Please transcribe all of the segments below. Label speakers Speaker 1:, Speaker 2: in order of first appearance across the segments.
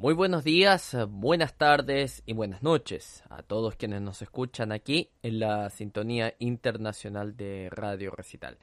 Speaker 1: Muy buenos días, buenas tardes y buenas noches a todos quienes nos escuchan aquí en la sintonía internacional de Radio Recital.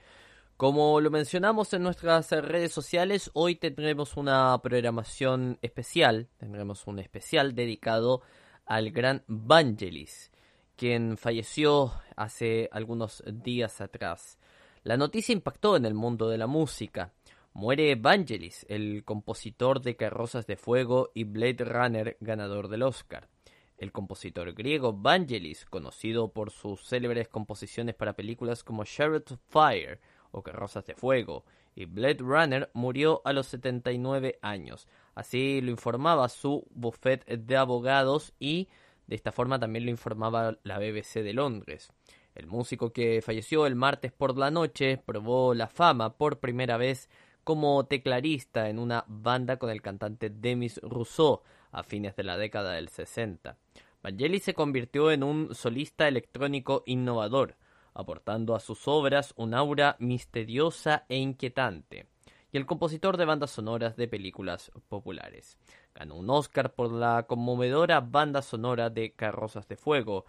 Speaker 1: Como lo mencionamos en nuestras redes sociales, hoy tendremos una programación especial, tendremos un especial dedicado al gran Vangelis, quien falleció hace algunos días atrás. La noticia impactó en el mundo de la música. Muere Vangelis, el compositor de Carrozas de Fuego y Blade Runner ganador del Oscar. El compositor griego Vangelis, conocido por sus célebres composiciones para películas como Chariots of Fire, o Carrozas de Fuego, y Blade Runner murió a los 79 años. Así lo informaba su buffet de abogados y de esta forma también lo informaba la BBC de Londres. El músico que falleció el martes por la noche probó la fama por primera vez como teclarista en una banda con el cantante Demis Rousseau a fines de la década del 60. Vangelis se convirtió en un solista electrónico innovador, aportando a sus obras un aura misteriosa e inquietante, y el compositor de bandas sonoras de películas populares. Ganó un Oscar por la conmovedora banda sonora de Carrozas de Fuego,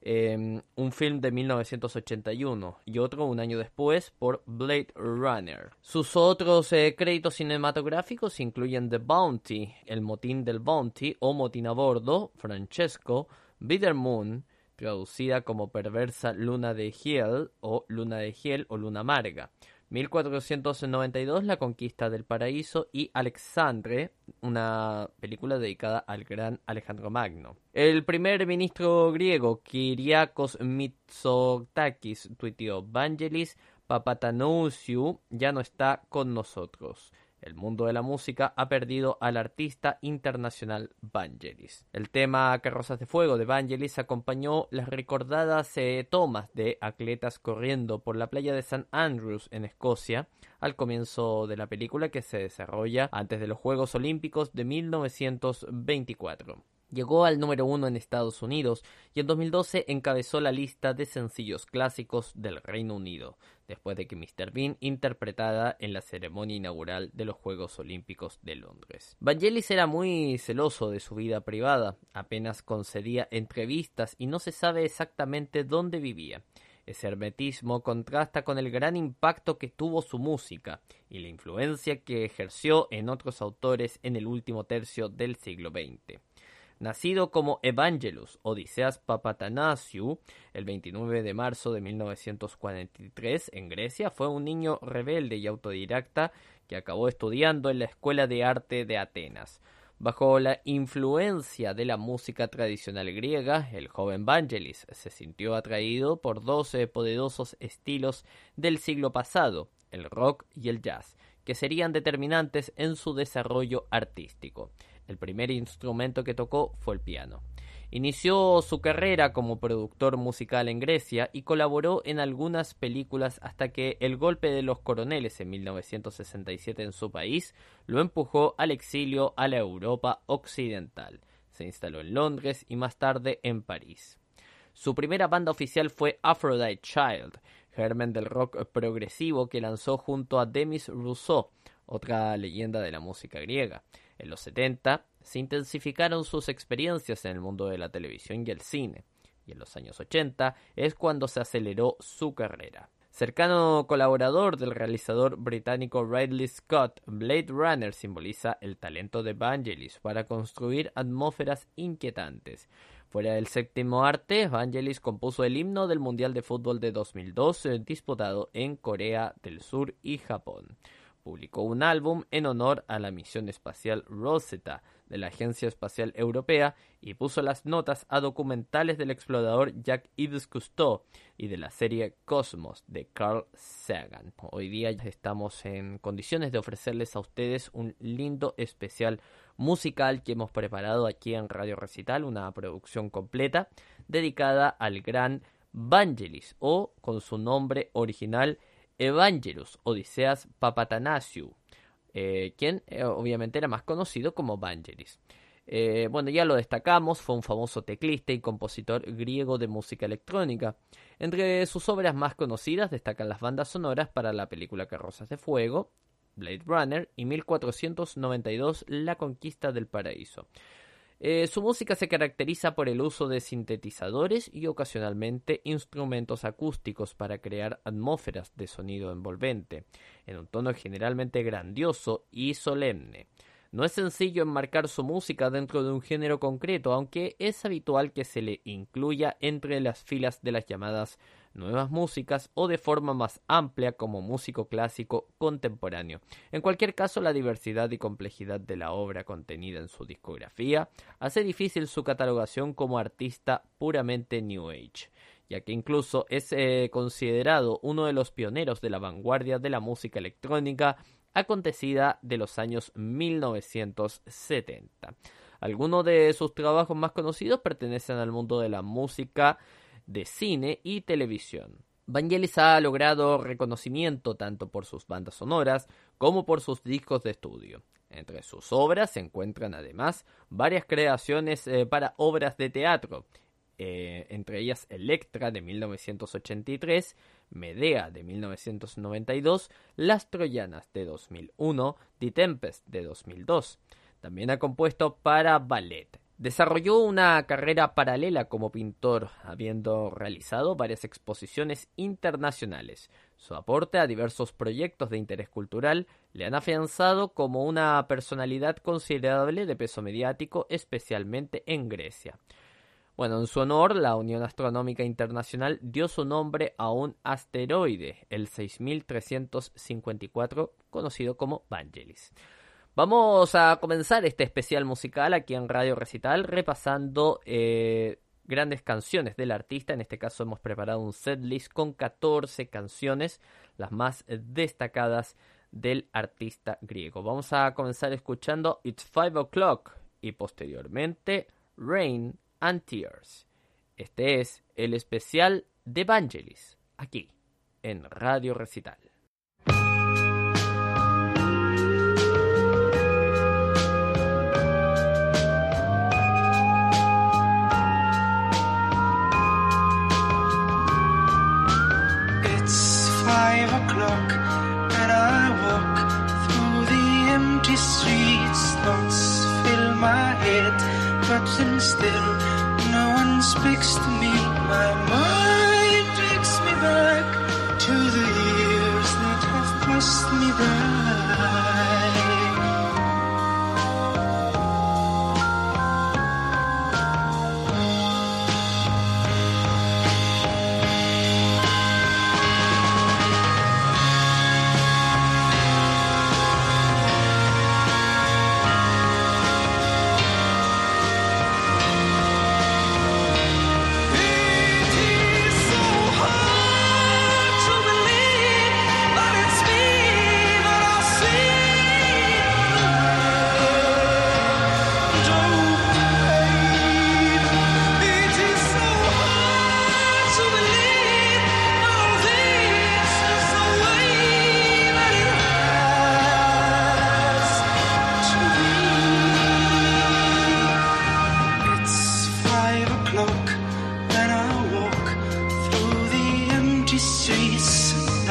Speaker 1: em, un film de 1981 y otro un año después por Blade Runner. Sus otros eh, créditos cinematográficos incluyen The Bounty, El Motín del Bounty o Motín a Bordo, Francesco, Bitter Moon, traducida como perversa luna de Hiel o luna de Hiel o luna amarga. 1492 La conquista del paraíso y Alexandre, una película dedicada al gran Alejandro Magno. El primer ministro griego Kyriakos Mitsotakis tuiteó Vangelis Papatanousiou ya no está con nosotros. El mundo de la música ha perdido al artista internacional Vangelis. El tema Carrozas de Fuego de Vangelis acompañó las recordadas eh, tomas de atletas corriendo por la playa de St. Andrews en Escocia al comienzo de la película que se desarrolla antes de los Juegos Olímpicos de 1924. Llegó al número uno en Estados Unidos y en 2012 encabezó la lista de sencillos clásicos del Reino Unido, después de que Mr. Bean interpretada en la ceremonia inaugural de los Juegos Olímpicos de Londres. Vangelis era muy celoso de su vida privada, apenas concedía entrevistas y no se sabe exactamente dónde vivía. Ese hermetismo contrasta con el gran impacto que tuvo su música y la influencia que ejerció en otros autores en el último tercio del siglo XX. Nacido como Evangelus Odiseas Papatanasiou el 29 de marzo de 1943 en Grecia, fue un niño rebelde y autodidacta que acabó estudiando en la Escuela de Arte de Atenas. Bajo la influencia de la música tradicional griega, el joven Vangelis se sintió atraído por dos poderosos estilos del siglo pasado, el rock y el jazz, que serían determinantes en su desarrollo artístico. El primer instrumento que tocó fue el piano. Inició su carrera como productor musical en Grecia y colaboró en algunas películas hasta que el golpe de los coroneles en 1967 en su país lo empujó al exilio a la Europa occidental. Se instaló en Londres y más tarde en París. Su primera banda oficial fue Aphrodite Child, germen del rock progresivo que lanzó junto a Demis Rousseau, otra leyenda de la música griega. En los 70 se intensificaron sus experiencias en el mundo de la televisión y el cine, y en los años 80 es cuando se aceleró su carrera. Cercano colaborador del realizador británico Ridley Scott, Blade Runner simboliza el talento de Vangelis para construir atmósferas inquietantes. Fuera del séptimo arte, Vangelis compuso el himno del Mundial de Fútbol de 2002 eh, disputado en Corea del Sur y Japón publicó un álbum en honor a la misión espacial Rosetta de la Agencia Espacial Europea y puso las notas a documentales del explorador Jacques-Yves Cousteau y de la serie Cosmos de Carl Sagan. Hoy día estamos en condiciones de ofrecerles a ustedes un lindo especial musical que hemos preparado aquí en Radio Recital, una producción completa dedicada al gran Vangelis o con su nombre original Evangelus Odiseas Papatanasiou, eh, quien eh, obviamente era más conocido como Vangelis. Eh, bueno, ya lo destacamos, fue un famoso teclista y compositor griego de música electrónica. Entre sus obras más conocidas destacan las bandas sonoras para la película Carrozas de Fuego Blade Runner y 1492 La conquista del paraíso. Eh, su música se caracteriza por el uso de sintetizadores y ocasionalmente instrumentos acústicos para crear atmósferas de sonido envolvente, en un tono generalmente grandioso y solemne. No es sencillo enmarcar su música dentro de un género concreto, aunque es habitual que se le incluya entre las filas de las llamadas nuevas músicas o de forma más amplia como músico clásico contemporáneo. En cualquier caso, la diversidad y complejidad de la obra contenida en su discografía hace difícil su catalogación como artista puramente New Age ya que incluso es eh, considerado uno de los pioneros de la vanguardia de la música electrónica acontecida de los años 1970. Algunos de sus trabajos más conocidos pertenecen al mundo de la música de cine y televisión. Vangelis ha logrado reconocimiento tanto por sus bandas sonoras como por sus discos de estudio. Entre sus obras se encuentran además varias creaciones eh, para obras de teatro, eh, entre ellas Electra de 1983, Medea de 1992, Las Troyanas de 2001, The Tempest de 2002. También ha compuesto para ballet, Desarrolló una carrera paralela como pintor, habiendo realizado varias exposiciones internacionales. Su aporte a diversos proyectos de interés cultural le han afianzado como una personalidad considerable de peso mediático, especialmente en Grecia. Bueno, en su honor, la Unión Astronómica Internacional dio su nombre a un asteroide, el 6354, conocido como Vangelis. Vamos a comenzar este especial musical aquí en Radio Recital repasando eh, grandes canciones del artista. En este caso hemos preparado un setlist con 14 canciones, las más destacadas del artista griego. Vamos a comenzar escuchando It's Five O'Clock y posteriormente Rain and Tears. Este es el especial de Evangelis, aquí en Radio Recital.
Speaker 2: And still no one speaks to me. My mind takes me back to the years that have passed me by.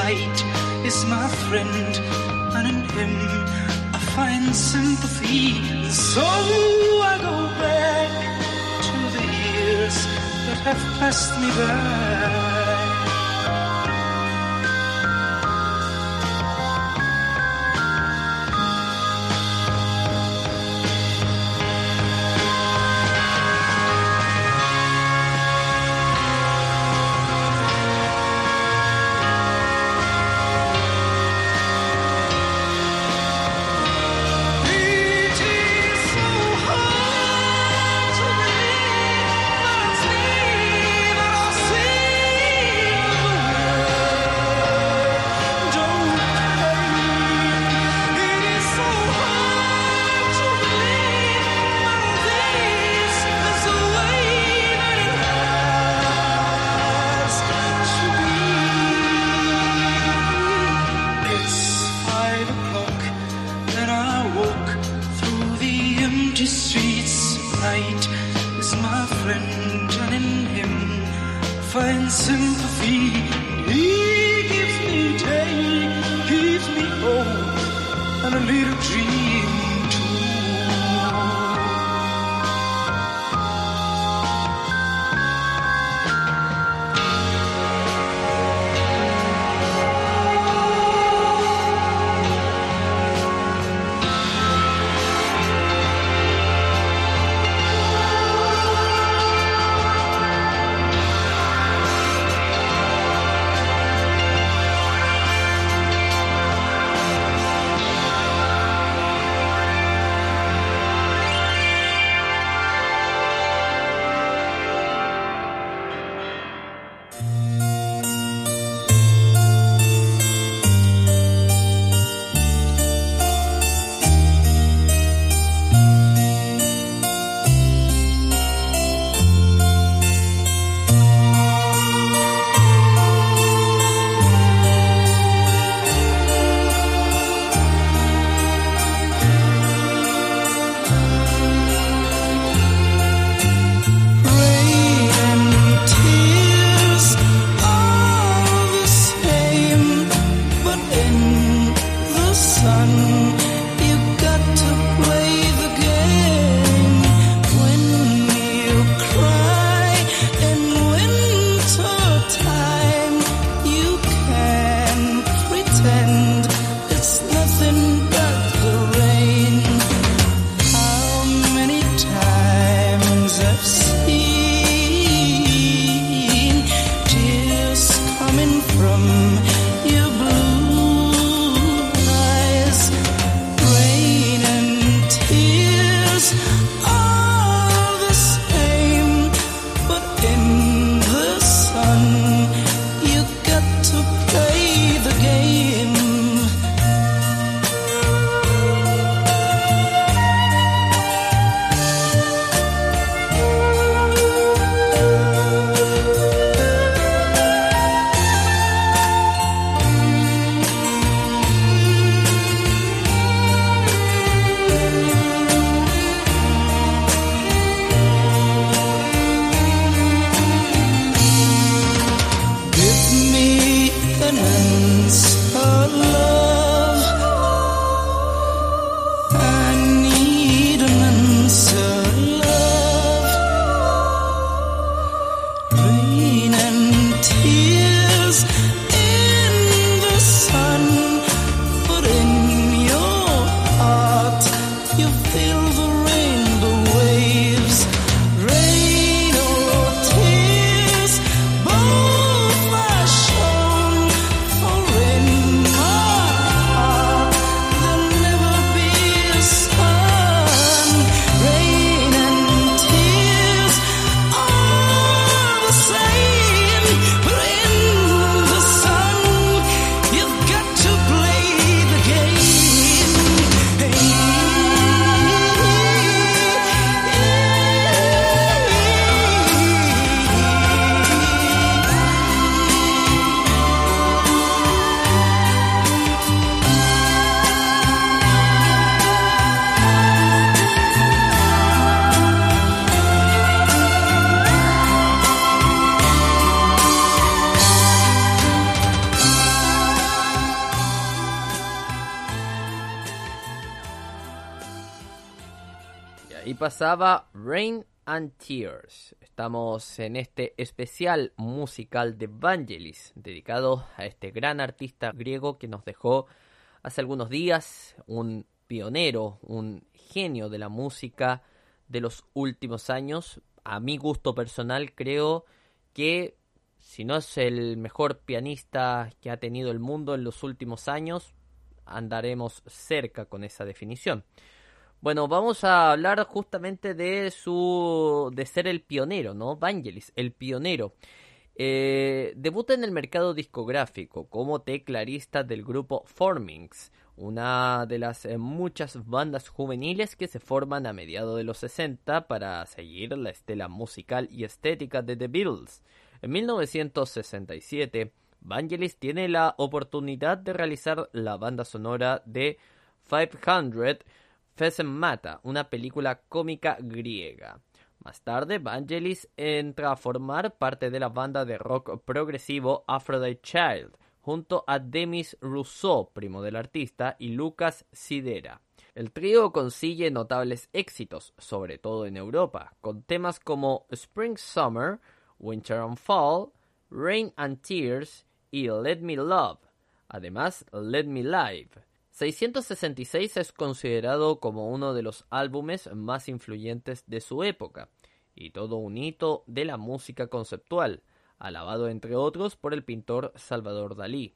Speaker 3: light is my friend, and in him I find sympathy. So I go back to the years that have passed
Speaker 2: me by. Pasaba Rain and Tears. Estamos en este especial musical de Vangelis, dedicado a este gran artista griego que nos dejó hace algunos días, un pionero, un genio de la música de los últimos años. A mi gusto personal creo que si no es el mejor pianista que ha tenido el mundo en los últimos años, andaremos cerca con esa definición. Bueno, vamos a hablar justamente de su de ser el pionero, ¿no? Vangelis, el pionero. Eh, debuta en el mercado discográfico como teclarista del grupo Formings, una de las eh, muchas bandas juveniles que se forman a mediados de los 60 para seguir la estela musical y estética de The Beatles. En 1967, Vangelis tiene la oportunidad de realizar la banda sonora de 500 Mata, una película cómica griega. Más tarde, Vangelis entra a formar parte de la banda de rock progresivo Aphrodite Child,
Speaker 1: junto a Demis Rousseau, primo del artista, y Lucas Sidera. El trío consigue notables éxitos, sobre todo en Europa, con temas como Spring Summer, Winter and Fall, Rain and Tears y Let Me Love, además Let Me Live. 666 es considerado como uno de los álbumes más influyentes de su época, y todo un hito de la música conceptual, alabado entre otros por el pintor Salvador Dalí.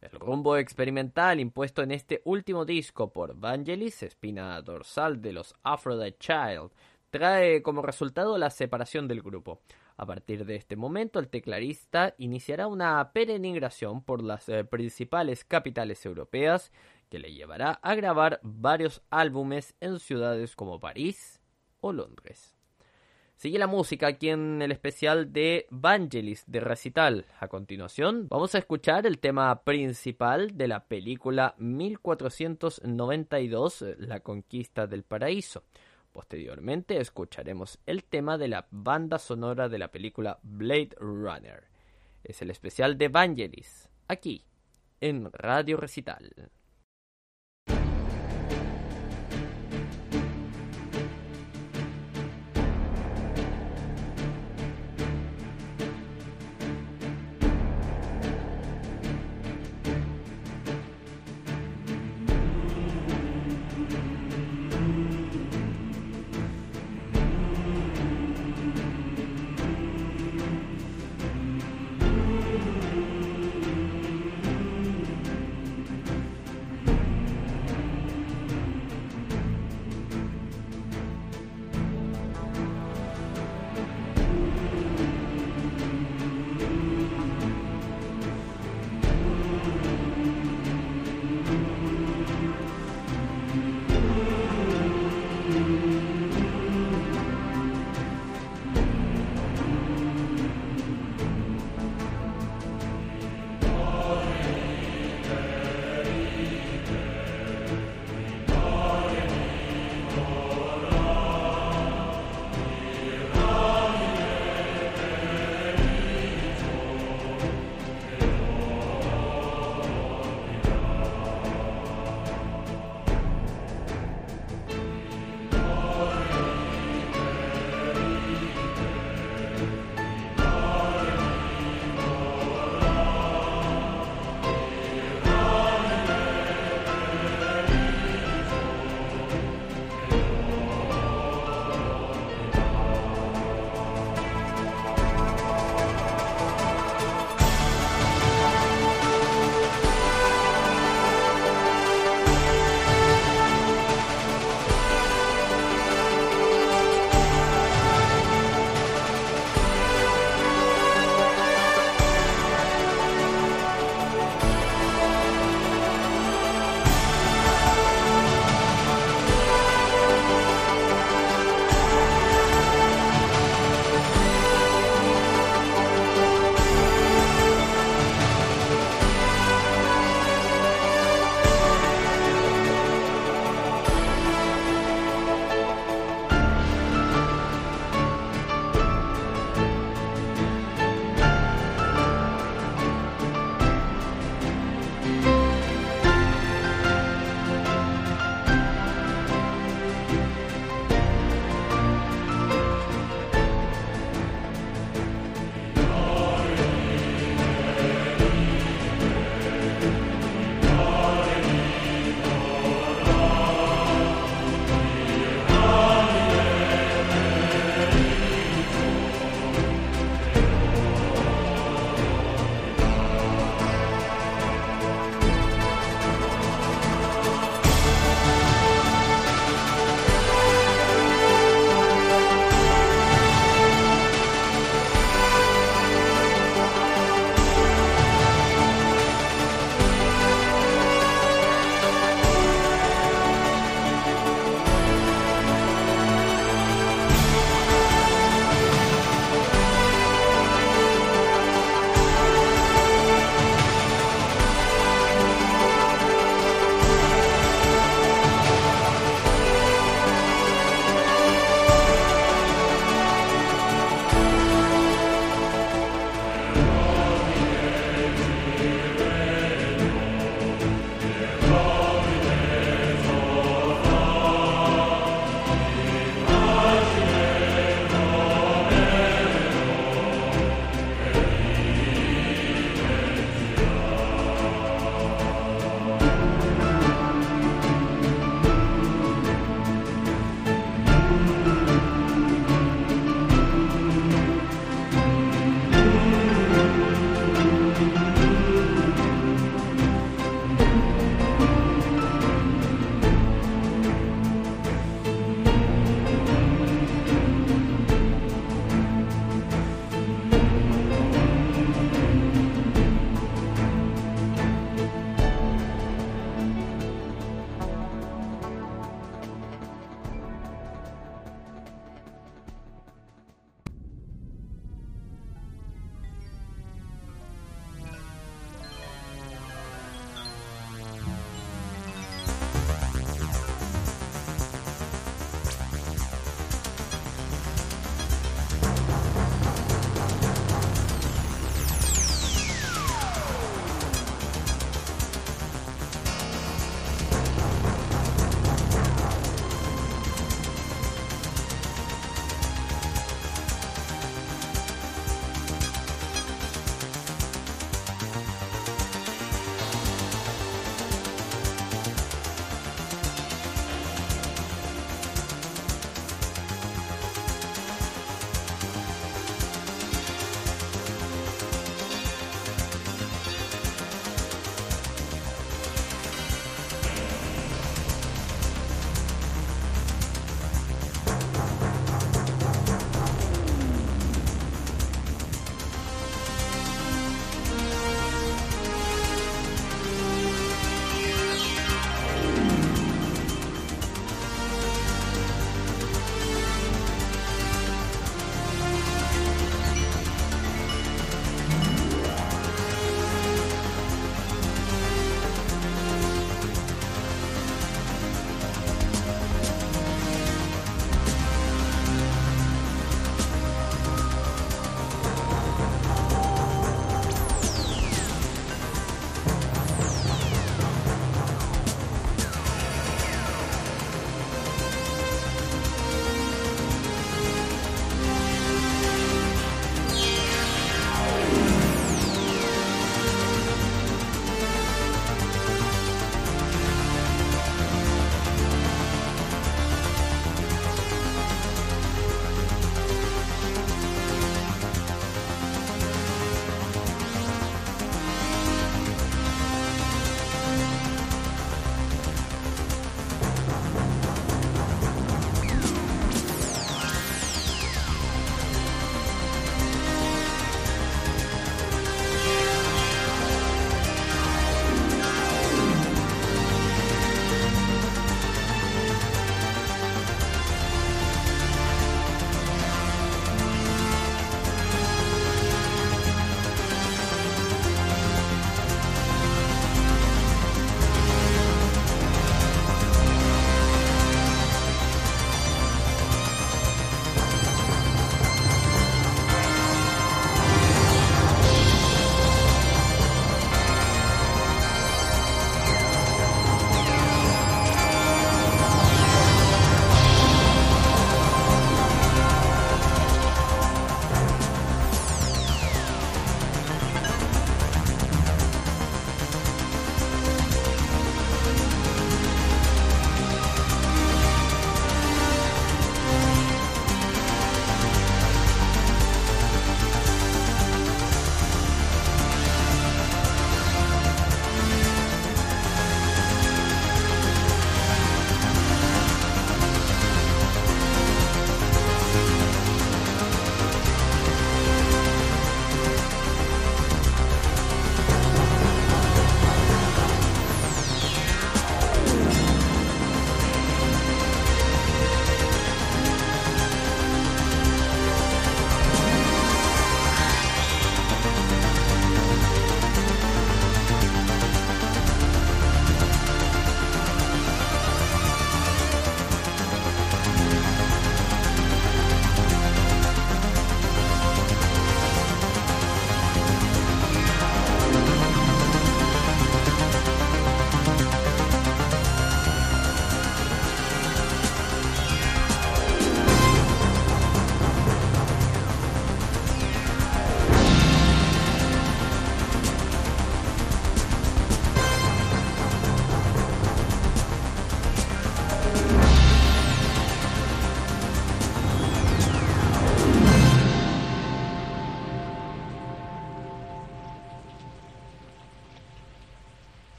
Speaker 1: El rumbo experimental impuesto en este último disco por Vangelis, espina dorsal de los Aphrodite Child, trae como resultado la separación del grupo. A partir de este momento, el teclarista iniciará una peregrinación por las eh, principales capitales europeas que le llevará a grabar varios álbumes en ciudades como París o Londres. Sigue la música aquí en el especial de Vangelis de Recital. A continuación, vamos a escuchar el tema principal de la película 1492, La Conquista del Paraíso. Posteriormente escucharemos el tema de la banda sonora de la película Blade Runner. Es el especial de Vangelis, aquí, en Radio Recital.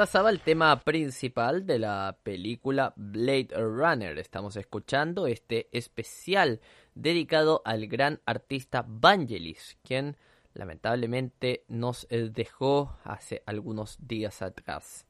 Speaker 1: Pasaba el tema principal de la película Blade Runner. Estamos escuchando este especial dedicado al gran artista Vangelis, quien lamentablemente nos eh, dejó hace algunos días atrás.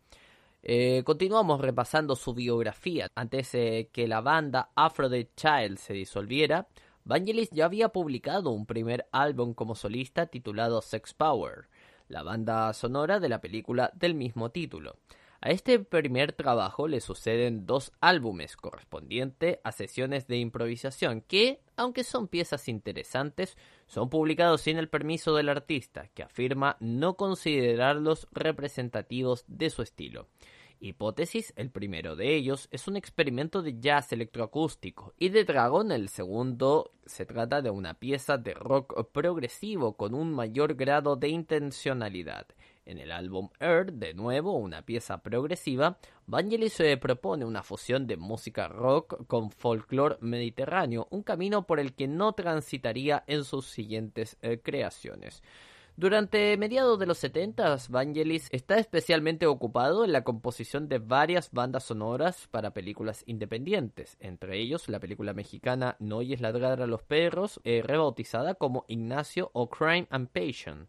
Speaker 1: Eh, continuamos repasando su biografía. Antes de que la banda Aphrodite Child se disolviera, Vangelis ya había publicado un primer álbum como solista titulado Sex Power, la banda sonora de la película del mismo título. A este primer trabajo le suceden dos álbumes correspondientes a sesiones de improvisación que, aunque son piezas interesantes, son publicados sin el permiso del artista, que afirma no considerarlos representativos de su estilo. Hipótesis, el primero de ellos, es un experimento de jazz electroacústico y de Dragon el segundo se trata de una pieza de rock progresivo con un mayor grado de intencionalidad. En el álbum Earth, de nuevo una pieza progresiva, Vangelis se propone una fusión de música rock con folclore mediterráneo, un camino por el que no transitaría en sus siguientes eh, creaciones. Durante mediados de los 70, Vangelis está especialmente ocupado en la composición de varias bandas sonoras para películas independientes, entre ellos la película mexicana No oyes ladrar a los perros, eh, rebautizada como Ignacio o Crime and Passion.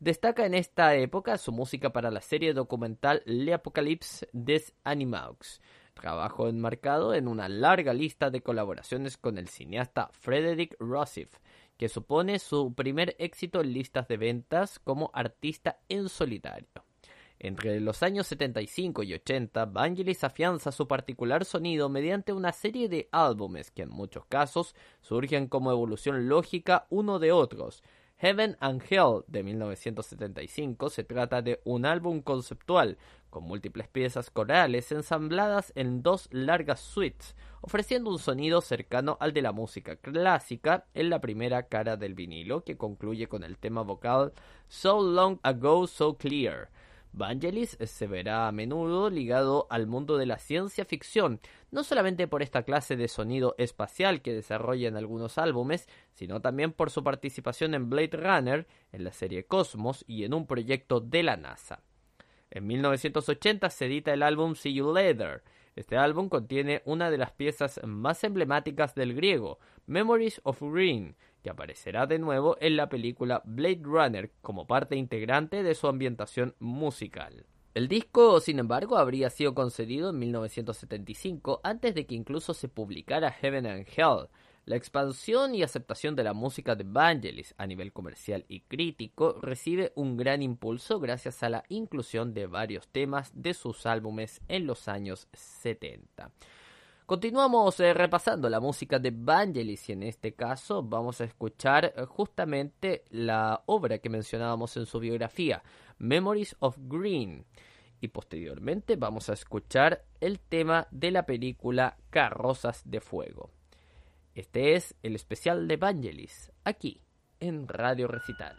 Speaker 1: Destaca en esta época su música para la serie documental Le Apocalypse des Animaux, trabajo enmarcado en una larga lista de colaboraciones con el cineasta Frederick Rossif, que supone su primer éxito en listas de ventas como artista en solitario. Entre los años 75 y 80, Vangelis afianza su particular sonido mediante una serie de álbumes que en muchos casos surgen como evolución lógica uno de otros, Heaven and Hell de 1975 se trata de un álbum conceptual con múltiples piezas corales ensambladas en dos largas suites, ofreciendo un sonido cercano al de la música clásica en la primera cara del vinilo, que concluye con el tema vocal So Long Ago So Clear, Vangelis se verá a menudo ligado al mundo de la ciencia ficción, no solamente por esta clase de sonido espacial que desarrolla en algunos álbumes, sino también por su participación en Blade Runner, en la serie Cosmos y en un proyecto de la NASA. En 1980 se edita el álbum See You Later. Este álbum contiene una de las piezas más emblemáticas del griego, Memories of Green, que aparecerá de nuevo en la película Blade Runner como parte integrante de su ambientación musical. El disco, sin embargo, habría sido concedido en 1975, antes de que incluso se publicara Heaven and Hell. La expansión y aceptación de la música de Vangelis a nivel comercial y crítico recibe un gran impulso gracias a la inclusión de varios temas de sus álbumes en los años 70. Continuamos eh, repasando la música de Vangelis y en este caso vamos a escuchar eh, justamente la obra que mencionábamos en su biografía, Memories of Green. Y posteriormente vamos a escuchar el tema de la película Carrozas de Fuego. Este es el especial de Vangelis, aquí en Radio Recital.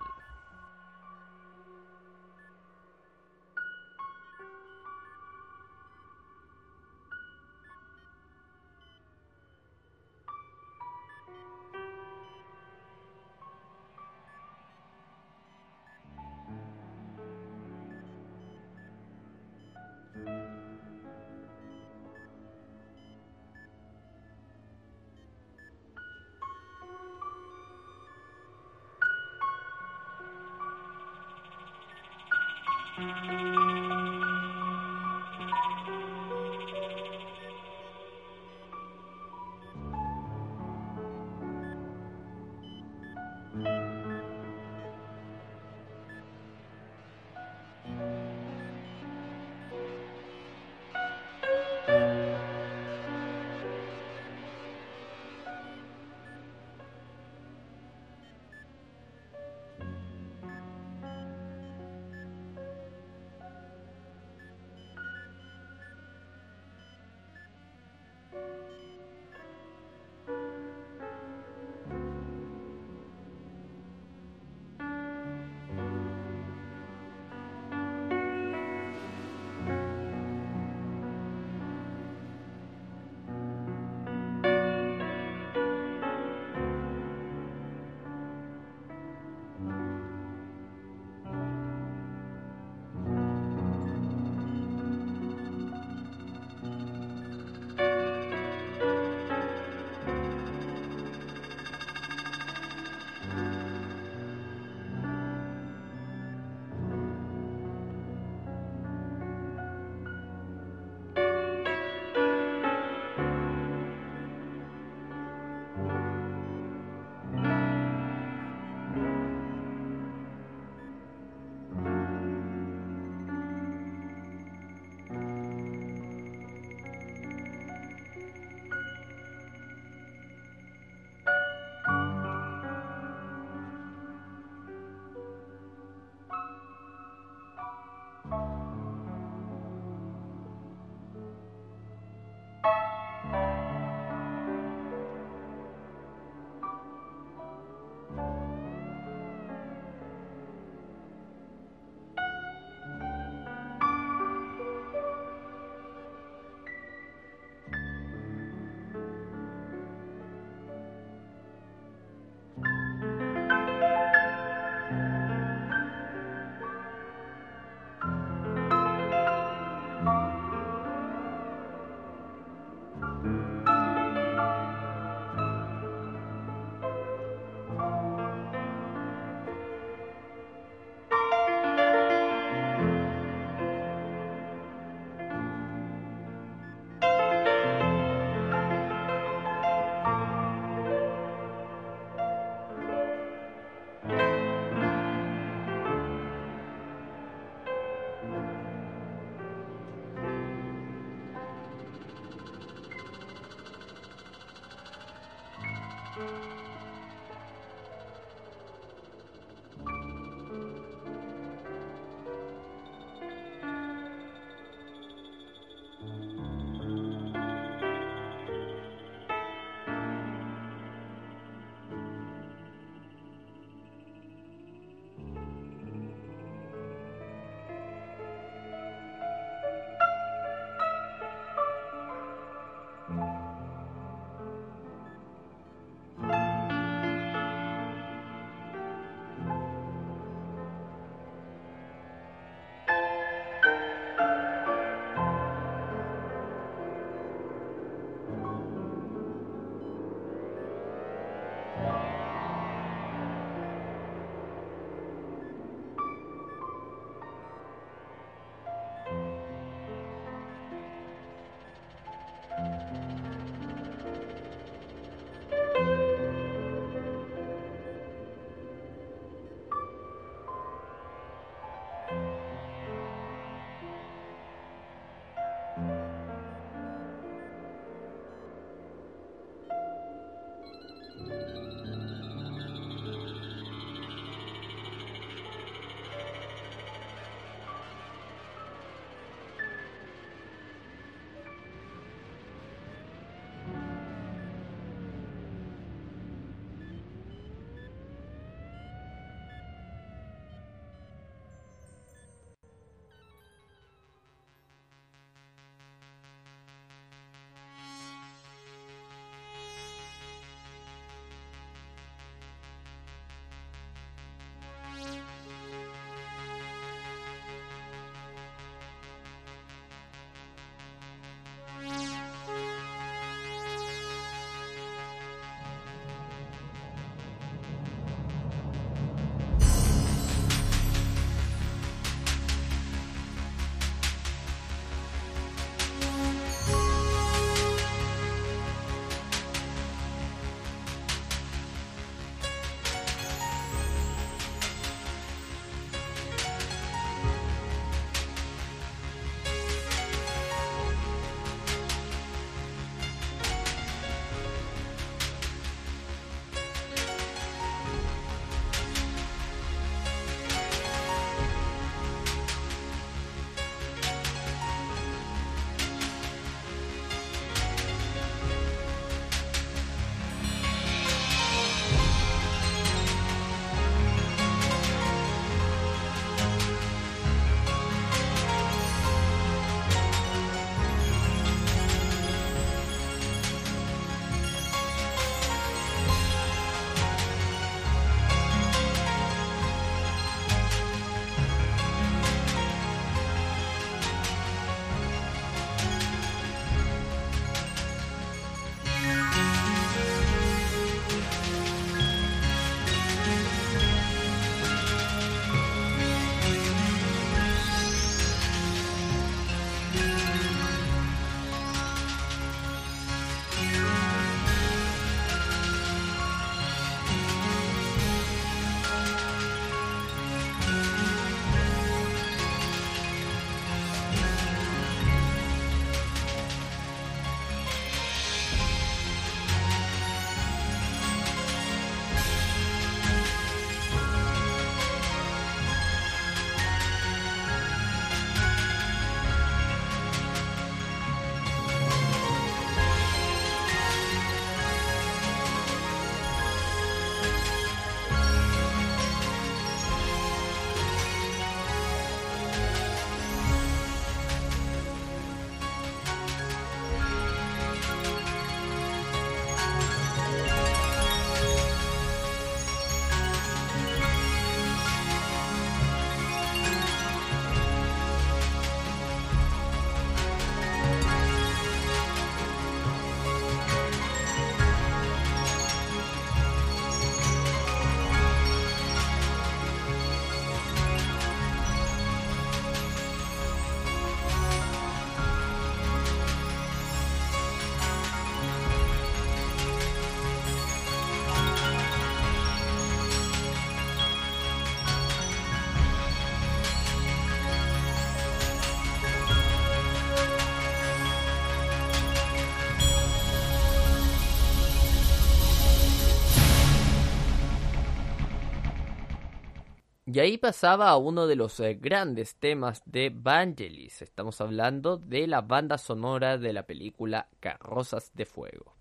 Speaker 1: Y ahí pasaba a uno de los eh, grandes temas de Vangelis. Estamos hablando de la banda sonora de la película Carrozas de Fuego.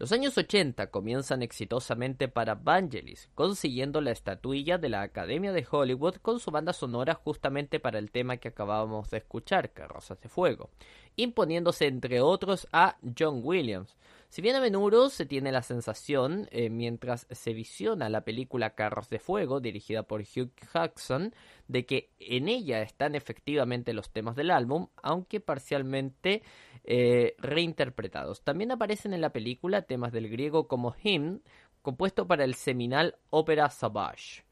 Speaker 1: Los años 80 comienzan exitosamente para Vangelis, consiguiendo la estatuilla de la Academia de Hollywood con su banda sonora justamente para el tema que acabábamos de escuchar, Carrozas de Fuego, imponiéndose entre otros a John Williams. Si bien a menudo se tiene la sensación, eh, mientras se visiona la película Carros de Fuego, dirigida por Hugh Jackson, de que en ella están efectivamente los temas del álbum, aunque parcialmente eh, reinterpretados. También aparecen en la película temas del griego como Hymn, compuesto para el seminal Ópera Savage.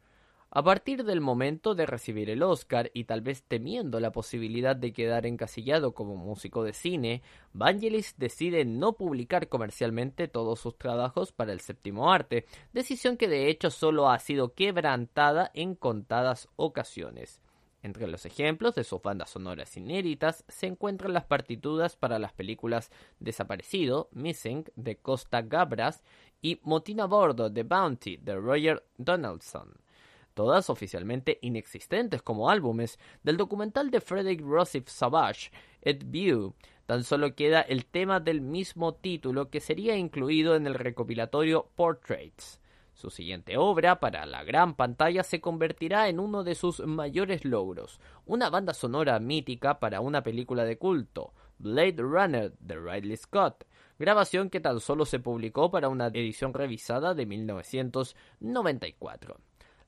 Speaker 1: A partir del momento de recibir el Oscar y tal vez temiendo la posibilidad de quedar encasillado como músico de cine, Vangelis decide no publicar comercialmente todos sus trabajos para el séptimo arte, decisión que de hecho solo ha sido quebrantada en contadas ocasiones. Entre los ejemplos de sus bandas sonoras inéditas se encuentran las partituras para las películas Desaparecido, Missing, de Costa Gabras y Motín a Bordo, de Bounty, de Roger Donaldson todas oficialmente inexistentes como álbumes, del documental de Frederick Rossif Savage, It View. Tan solo queda el tema del mismo título que sería incluido en el recopilatorio Portraits. Su siguiente obra para la gran pantalla se convertirá en uno de sus mayores logros, una banda sonora mítica para una película de culto, Blade Runner de Ridley Scott, grabación que tan solo se publicó para una edición revisada de 1994.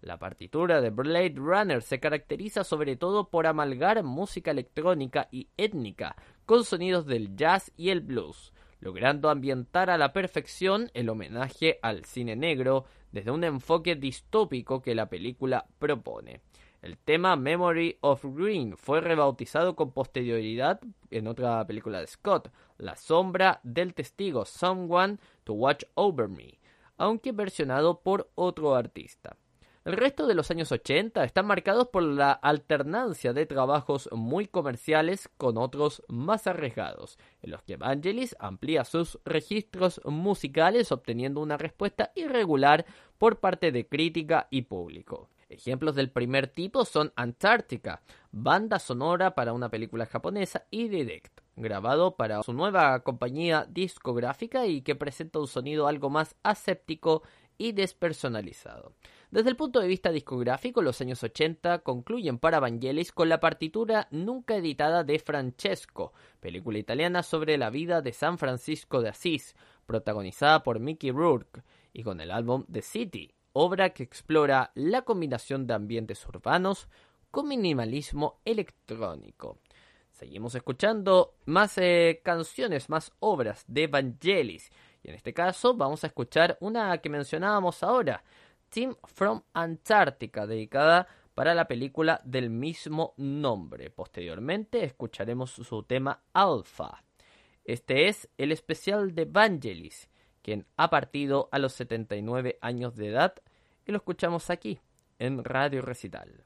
Speaker 1: La partitura de Blade Runner se caracteriza sobre todo por amalgar música electrónica y étnica con sonidos del jazz y el blues, logrando ambientar a la perfección el homenaje al cine negro desde un enfoque distópico que la película propone. El tema Memory of Green fue rebautizado con posterioridad en otra película de Scott, La sombra del testigo, Someone to Watch Over Me, aunque versionado por otro artista. El resto de los años 80 están marcados por la alternancia de trabajos muy comerciales con otros más arriesgados, en los que Vangelis amplía sus registros musicales obteniendo una respuesta irregular por parte de crítica y público. Ejemplos del primer tipo son Antártica, banda sonora para una película japonesa y Direct, grabado para su nueva compañía discográfica y que presenta un sonido algo más aséptico y despersonalizado. Desde el punto de vista discográfico, los años 80 concluyen para Vangelis con la partitura nunca editada de Francesco, película italiana sobre la vida de San Francisco de Asís, protagonizada por Mickey Rourke, y con el álbum The City, obra que explora la combinación de ambientes urbanos con minimalismo electrónico. Seguimos escuchando más eh, canciones, más obras de Vangelis. Y en este caso vamos a escuchar una que mencionábamos ahora, Team from Antarctica, dedicada para la película del mismo nombre. Posteriormente escucharemos su tema Alpha. Este es el especial de Vangelis, quien ha partido a los 79 años de edad y lo escuchamos aquí, en Radio Recital.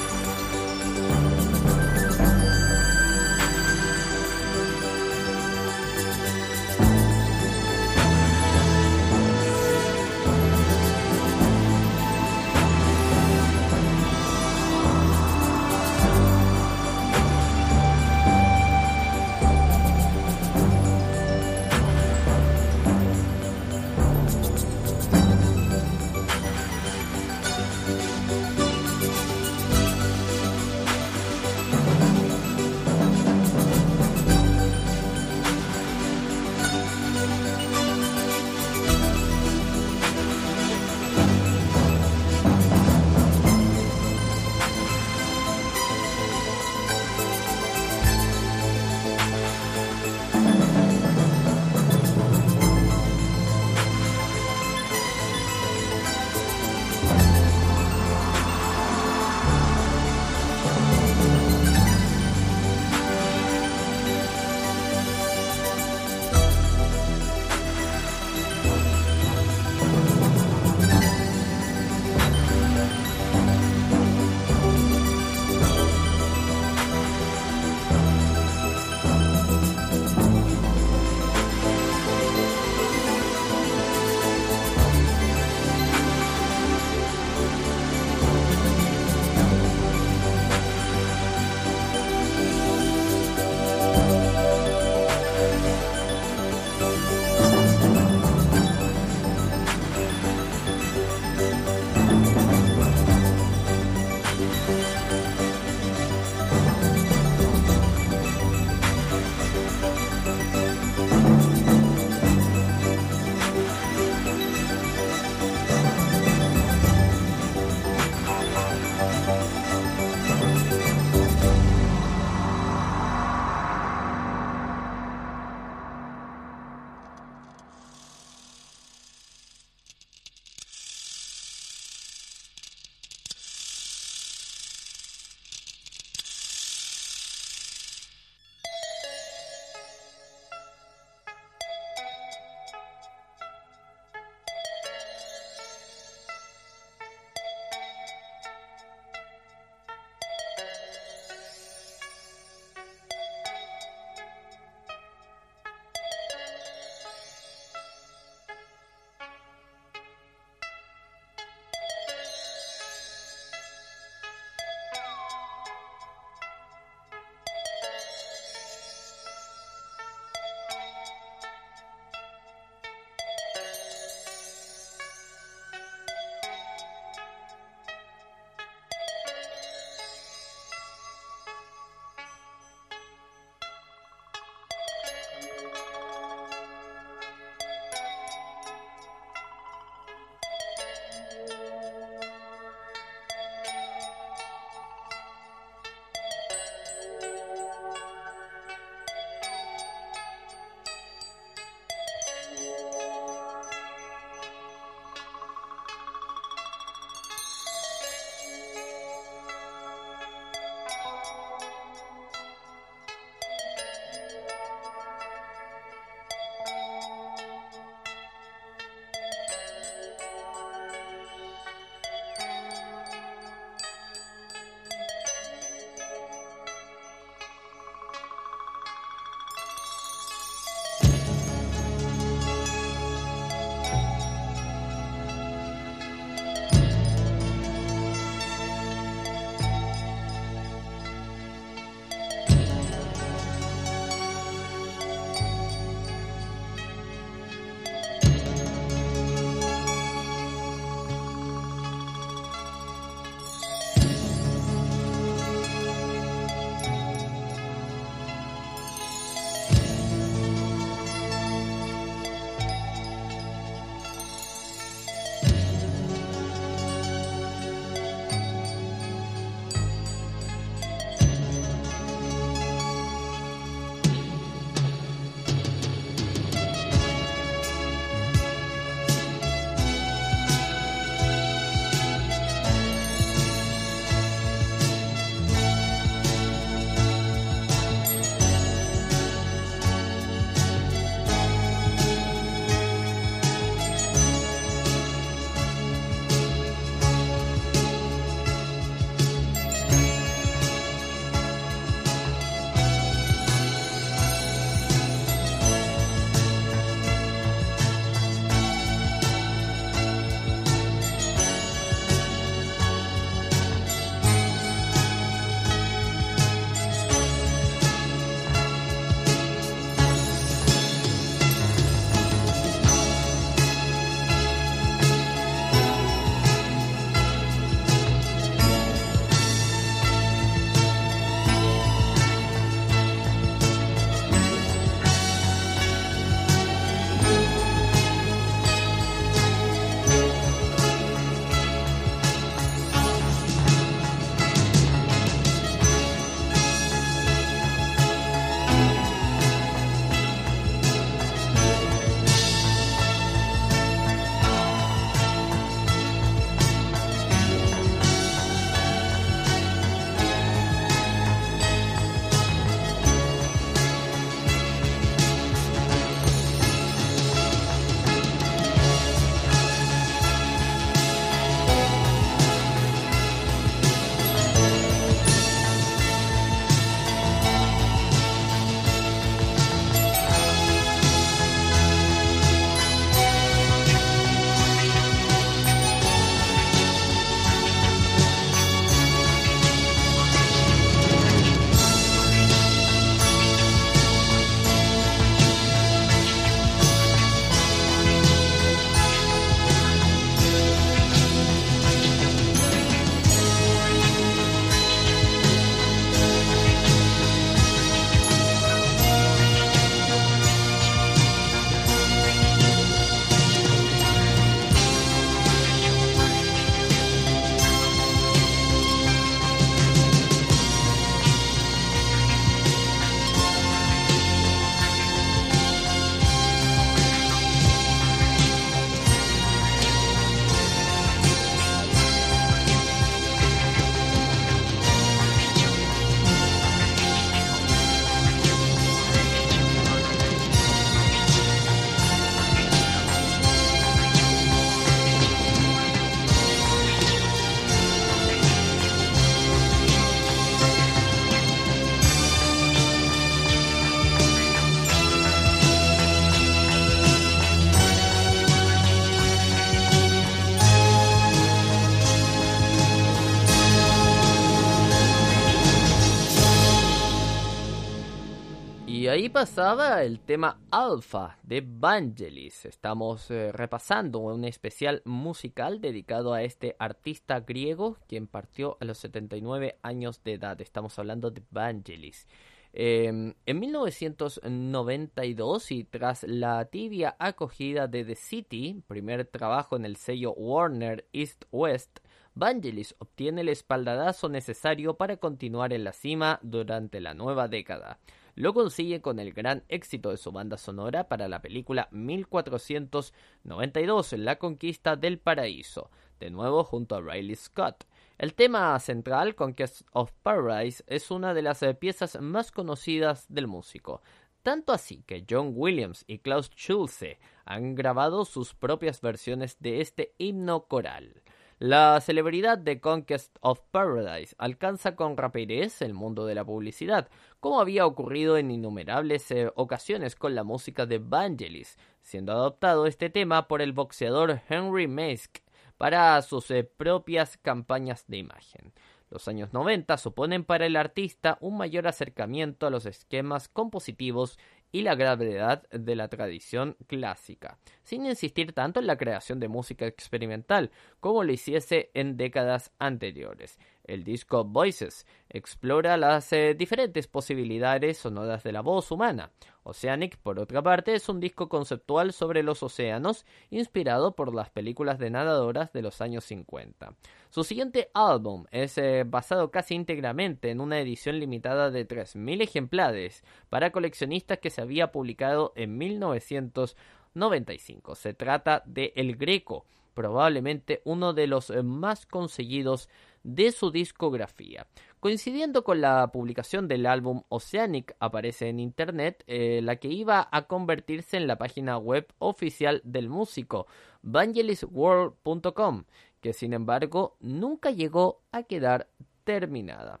Speaker 1: Ahí pasaba el tema Alpha de Vangelis. Estamos eh, repasando un especial musical dedicado a este artista griego quien partió a los 79 años de edad. Estamos hablando de Vangelis. Em, en 1992 y tras la tibia acogida de The City, primer trabajo en el sello Warner East West, Vangelis obtiene el espaldarazo necesario para continuar en la cima durante la nueva década. Lo consigue con el gran éxito de su banda sonora para la película 1492, La Conquista del Paraíso, de nuevo junto a Riley Scott. El tema central, Conquest of Paradise, es una de las eh, piezas más conocidas del músico. Tanto así que John Williams y Klaus Schulze han grabado sus propias versiones de este himno coral. La celebridad de Conquest of Paradise alcanza con rapidez el mundo de la publicidad, como había ocurrido en innumerables eh, ocasiones con la música de Vangelis, siendo adoptado este tema por el boxeador Henry Mask para sus eh, propias campañas de imagen. Los años 90 suponen para el artista un mayor acercamiento a los esquemas compositivos y la gravedad de la tradición clásica, sin insistir tanto en la creación de música experimental como lo hiciese en décadas anteriores. El disco Voices explora las eh, diferentes posibilidades sonoras de la voz humana. Oceanic, por otra parte, es un disco conceptual sobre los océanos, inspirado por las películas de nadadoras de los años 50. Su siguiente álbum es eh, basado casi íntegramente en una edición limitada de 3.000 ejemplares para coleccionistas que se había publicado en 1995. Se trata de El Greco, probablemente uno de los eh, más conseguidos de su discografía. Coincidiendo con la publicación del álbum Oceanic, aparece en internet eh, la que iba a convertirse en la página web oficial del músico, vangelisworld.com, que sin embargo nunca llegó a quedar terminada.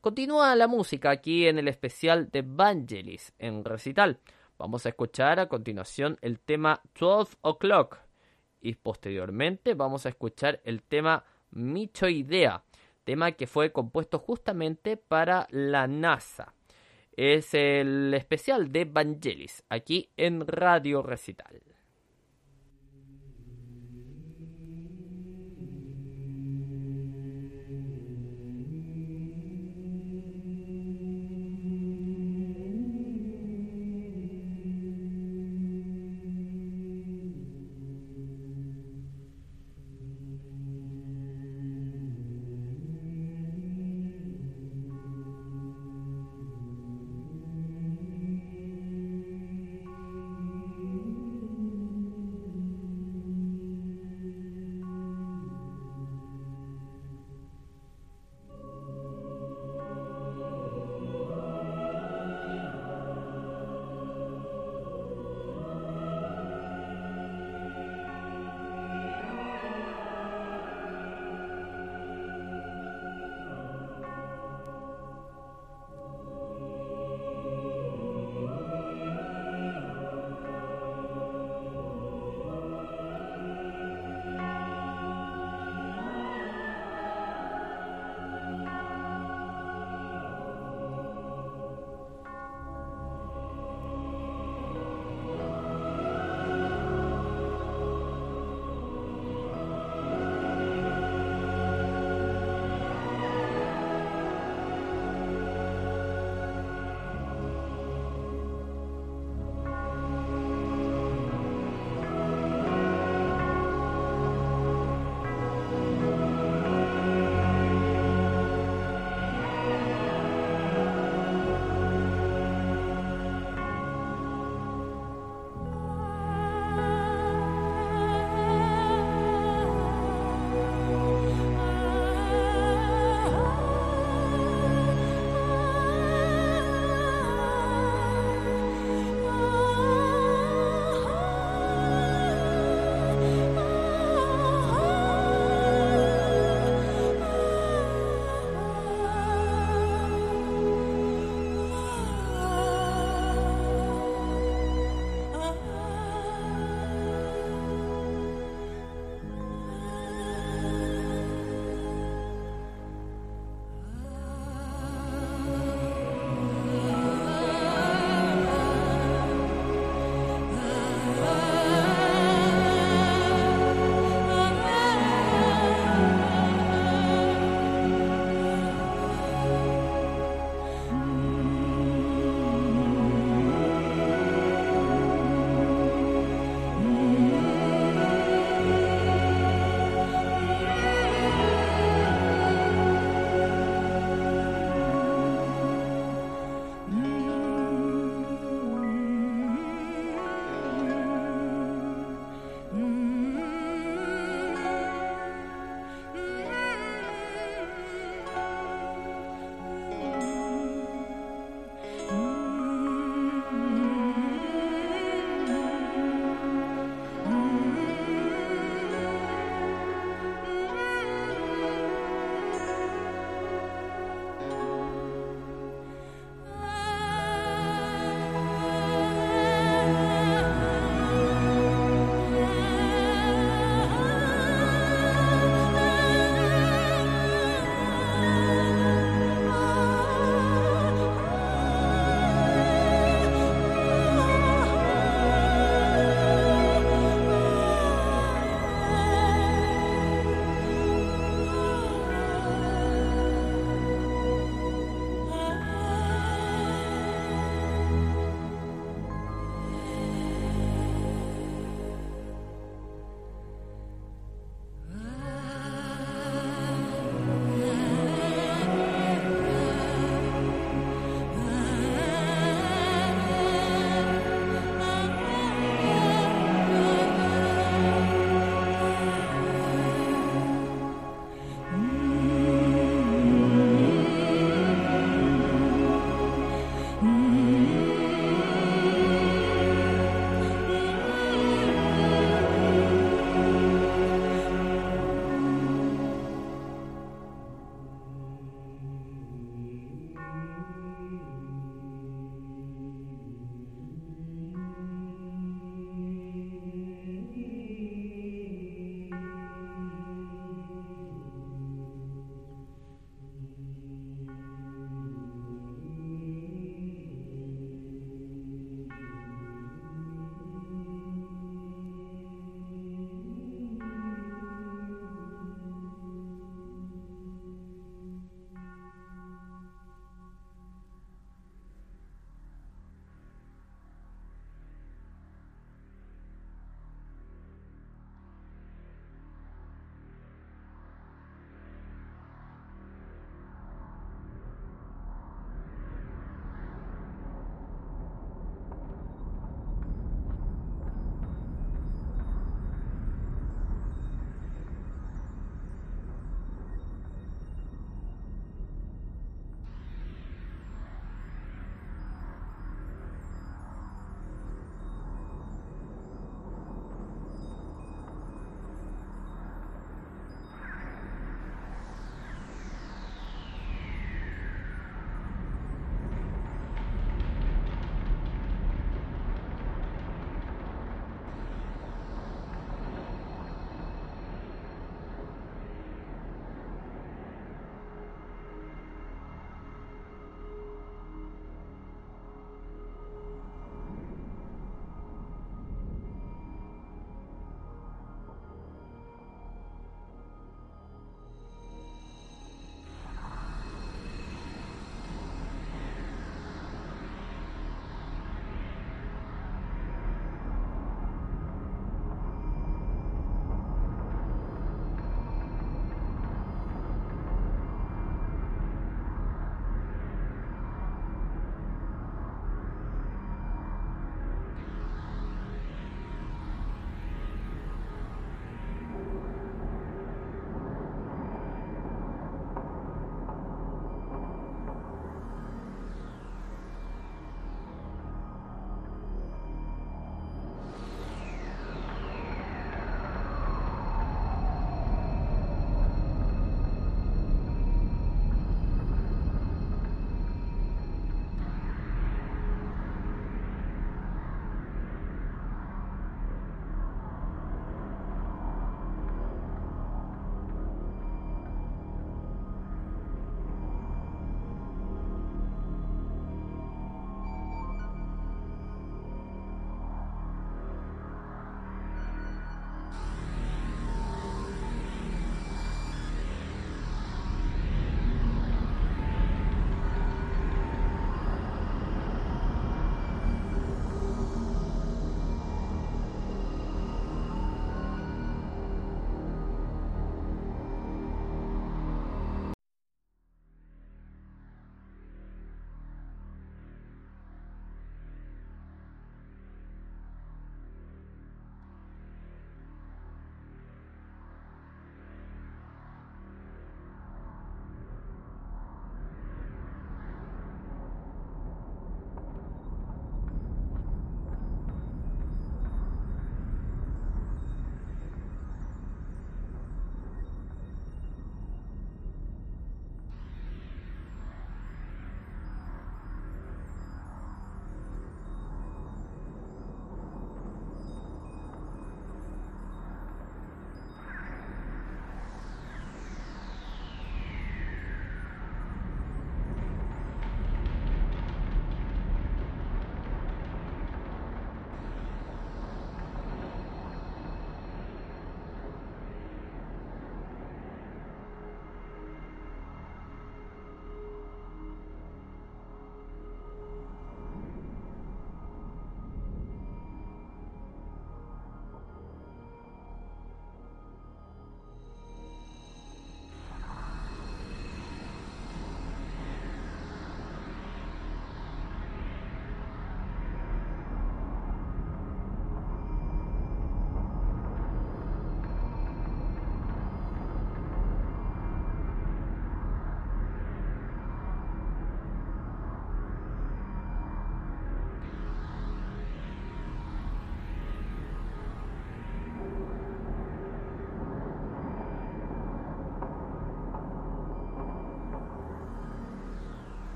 Speaker 1: Continúa la música aquí en el especial de Vangelis en recital. Vamos a escuchar a continuación el tema 12 O'Clock y posteriormente vamos a escuchar el tema Micho Idea, tema que fue compuesto justamente para la NASA. Es el especial de Vangelis, aquí en Radio Recital.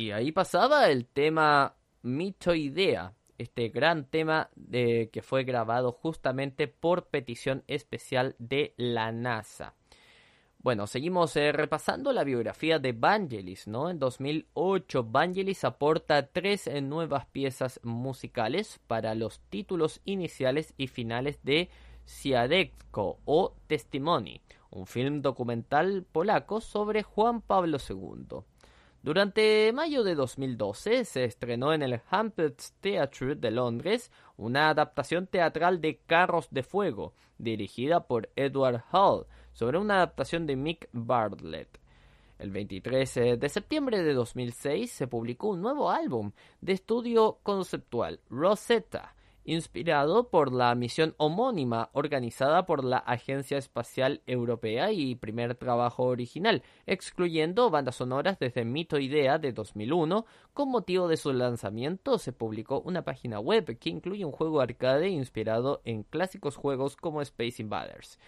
Speaker 1: Y ahí pasaba el tema Mito Idea, este gran tema de, que fue grabado justamente por petición especial de la NASA. Bueno, seguimos eh, repasando la biografía de Vangelis, ¿no? En 2008, Vangelis aporta tres eh, nuevas piezas musicales para los títulos iniciales y finales de Siadecko o Testimony, un film documental polaco sobre Juan Pablo II. Durante mayo de 2012 se estrenó en el Hampstead Theatre de Londres una adaptación teatral de Carros de Fuego, dirigida por Edward Hall, sobre una adaptación de Mick Bartlett. El 23 eh, de septiembre de 2006 se publicó un nuevo álbum de estudio conceptual, Rosetta, inspirado por la misión homónima organizada por la Agencia Espacial Europea y primer trabajo original, excluyendo bandas sonoras desde Mito Idea de 2001. Con motivo de su lanzamiento se publicó una página web que incluye un juego arcade inspirado en clásicos juegos como Space Invaders.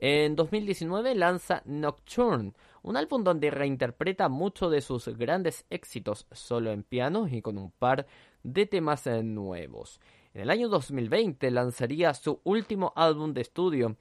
Speaker 1: En 2019 lanza Nocturne, un álbum donde reinterpreta muchos de sus grandes éxitos solo en piano y con un par de temas eh, nuevos. En el año 2020 lanzaría su último álbum de estudio,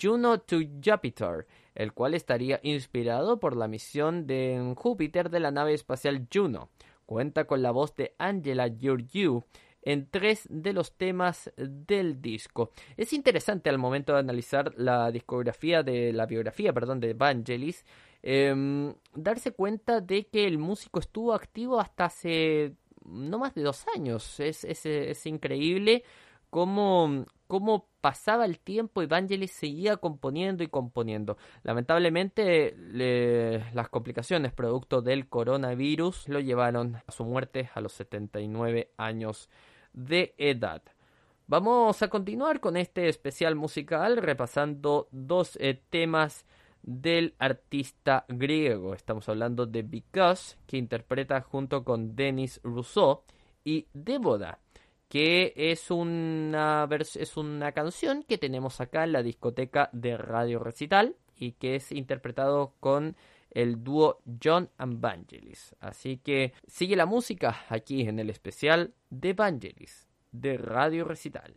Speaker 1: Juno to Jupiter, el cual estaría inspirado por la misión de Júpiter de la nave espacial Juno. Cuenta con la voz de Angela Georgiou en tres de los temas del disco. Es interesante al momento de analizar la discografía de la biografía, perdón, de Vangelis, em, darse cuenta de que el músico estuvo activo hasta hace no más de dos años. Es, es, es increíble cómo, cómo pasaba el tiempo y Vangelis seguía componiendo y componiendo. Lamentablemente las complicaciones producto del coronavirus lo llevaron a su muerte a los 79 años de edad. Vamos a continuar con este especial musical repasando dos eh, temas del artista griego. Estamos hablando de Because, que interpreta junto con Denis Rousseau, y Déboda, que es una, es una canción que tenemos acá en la discoteca de Radio Recital y que es interpretado con el dúo John and Vangelis. Así que sigue la música aquí en el especial de Vangelis de Radio Recital.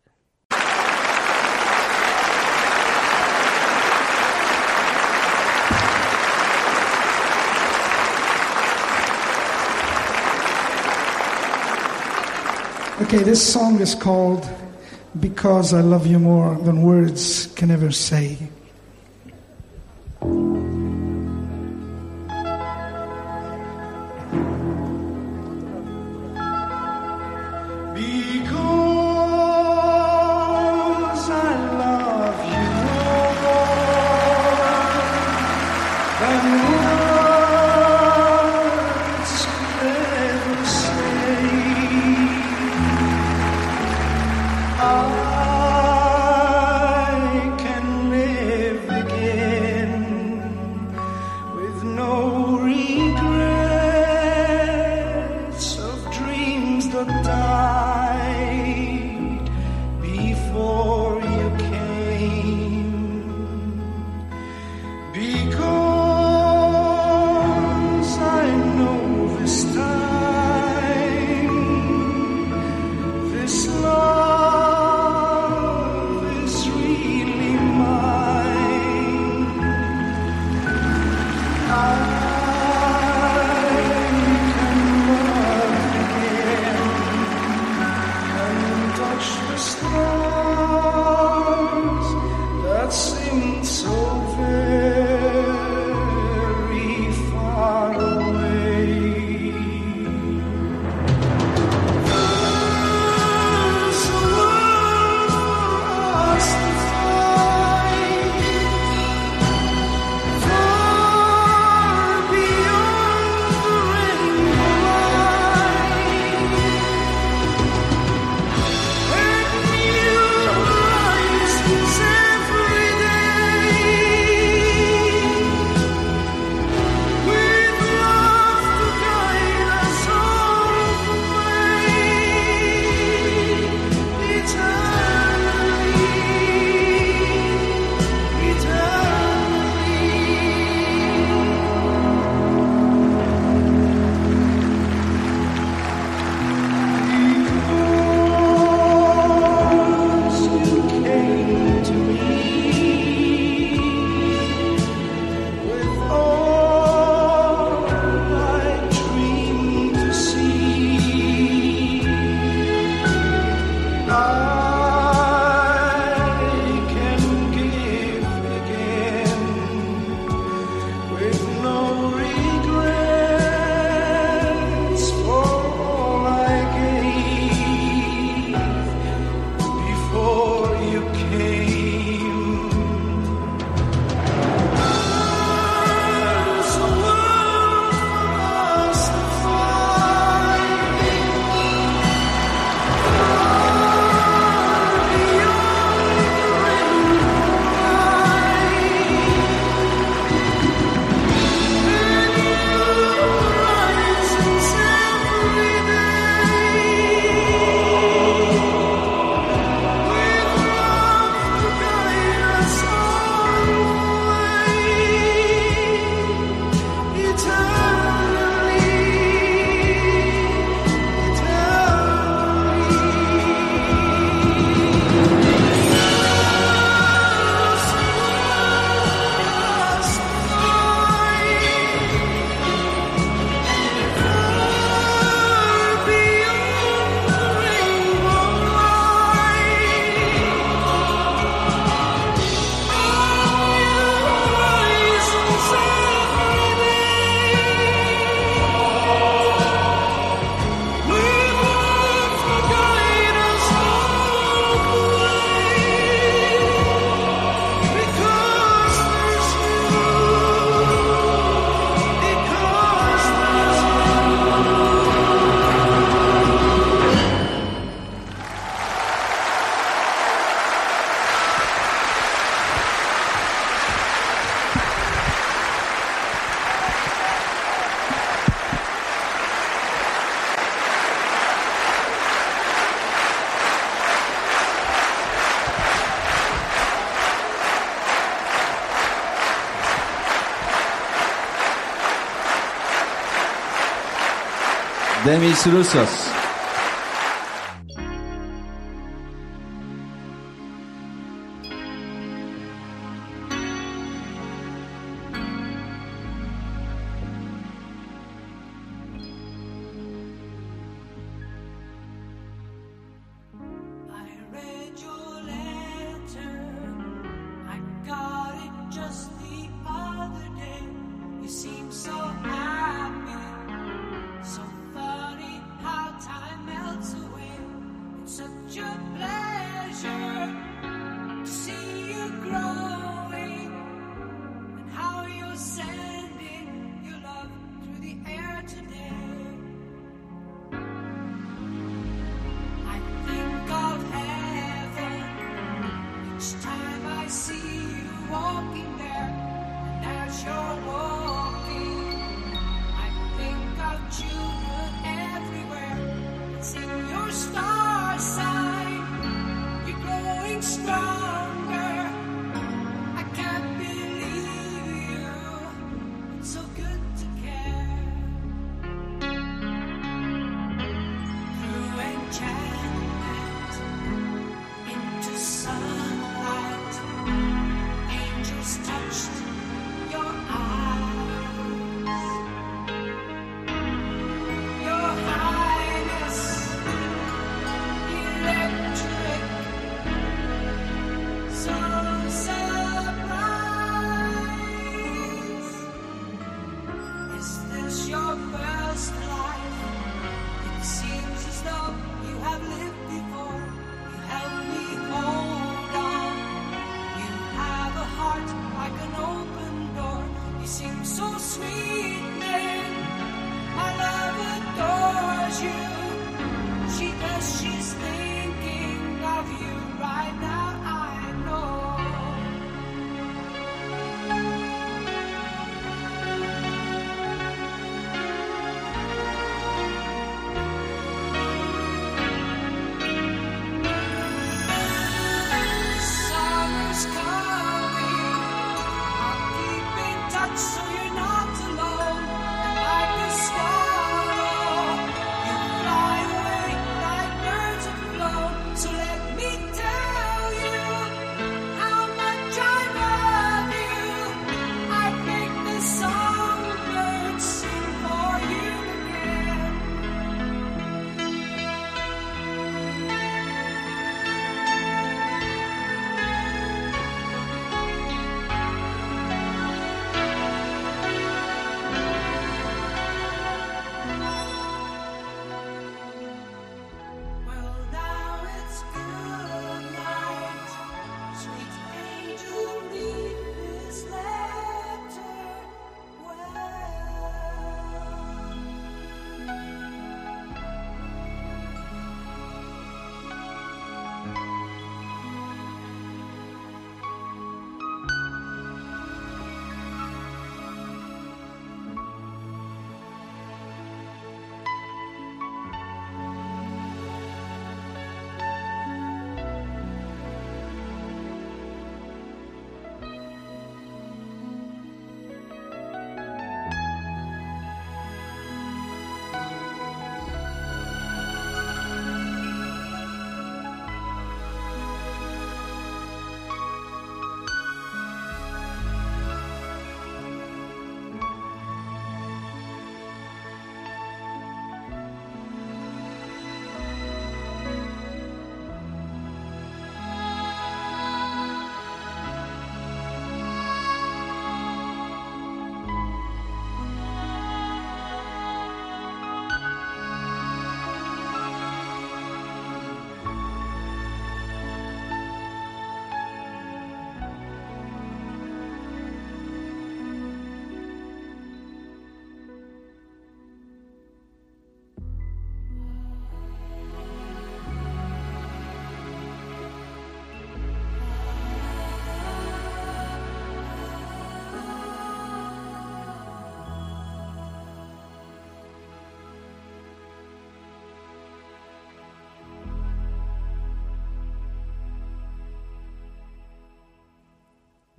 Speaker 4: Okay, this song is called Because I Love You More Than Words Can Ever Say.
Speaker 5: De mis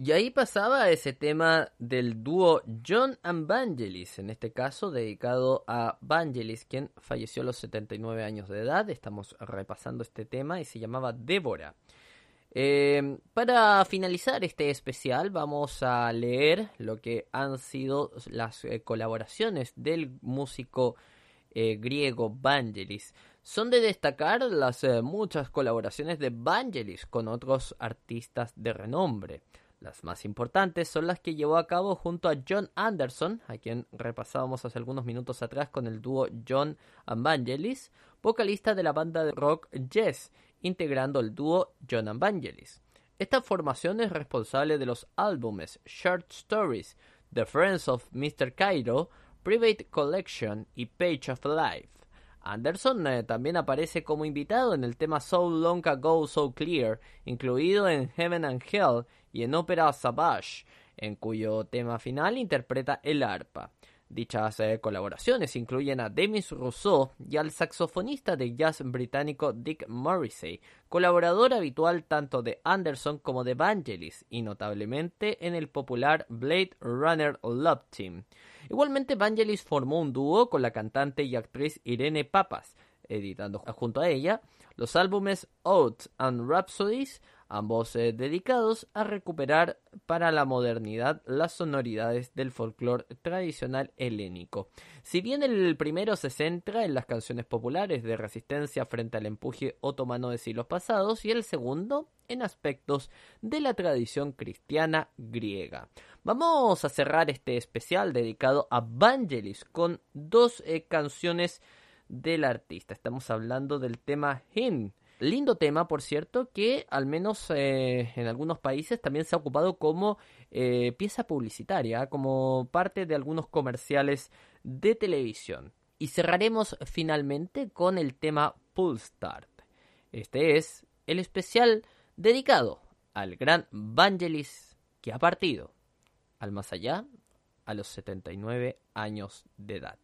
Speaker 1: Y ahí pasaba ese tema del dúo John and Vangelis, en este caso dedicado a Vangelis, quien falleció a los 79 años de edad. Estamos repasando este tema y se llamaba Débora. Eh, para finalizar este especial vamos a leer lo que han sido las eh, colaboraciones del músico eh, griego Vangelis. Son de destacar las muchas colaboraciones de Vangelis con otros artistas de renombre. Las más importantes son las que llevó a cabo junto a John Anderson, a quien repasábamos hace algunos minutos atrás con el dúo John Vangelis, vocalista de la banda de rock Yes, integrando el dúo John Vangelis. Esta formación es responsable de los álbumes Short Stories, The Friends of Mr. Cairo, Private Collection y Page of Life. Anderson eh, también aparece como invitado en el tema So Long Ago So Clear, incluido en Heaven and Hell y en Opera Savage, en cuyo tema final interpreta el arpa. Dichas eh, colaboraciones incluyen a Demis Rousseau y al saxofonista de jazz británico Dick Morrissey, colaborador habitual tanto de Anderson como de Vangelis y notablemente en el popular Blade Runner Love Team. Igualmente Vangelis formó un dúo con la cantante y actriz Irene Papas, editando junto a ella los álbumes Odes and Rhapsodies, ambos eh, dedicados a recuperar para la modernidad las sonoridades del folclore tradicional helénico. Si bien el primero se centra en las canciones populares de resistencia frente al empuje otomano de siglos pasados y el segundo en aspectos de la tradición cristiana griega. Vamos a cerrar este especial dedicado a Vangelis con dos eh, canciones del artista. Estamos hablando del tema Hin. Lindo tema, por cierto, que al menos eh, en algunos países también se ha ocupado como eh, pieza publicitaria, como parte de algunos comerciales de televisión. Y cerraremos finalmente con el tema Pull Start. Este es el especial dedicado al gran Vangelis que ha partido al más allá a los 79 años de edad.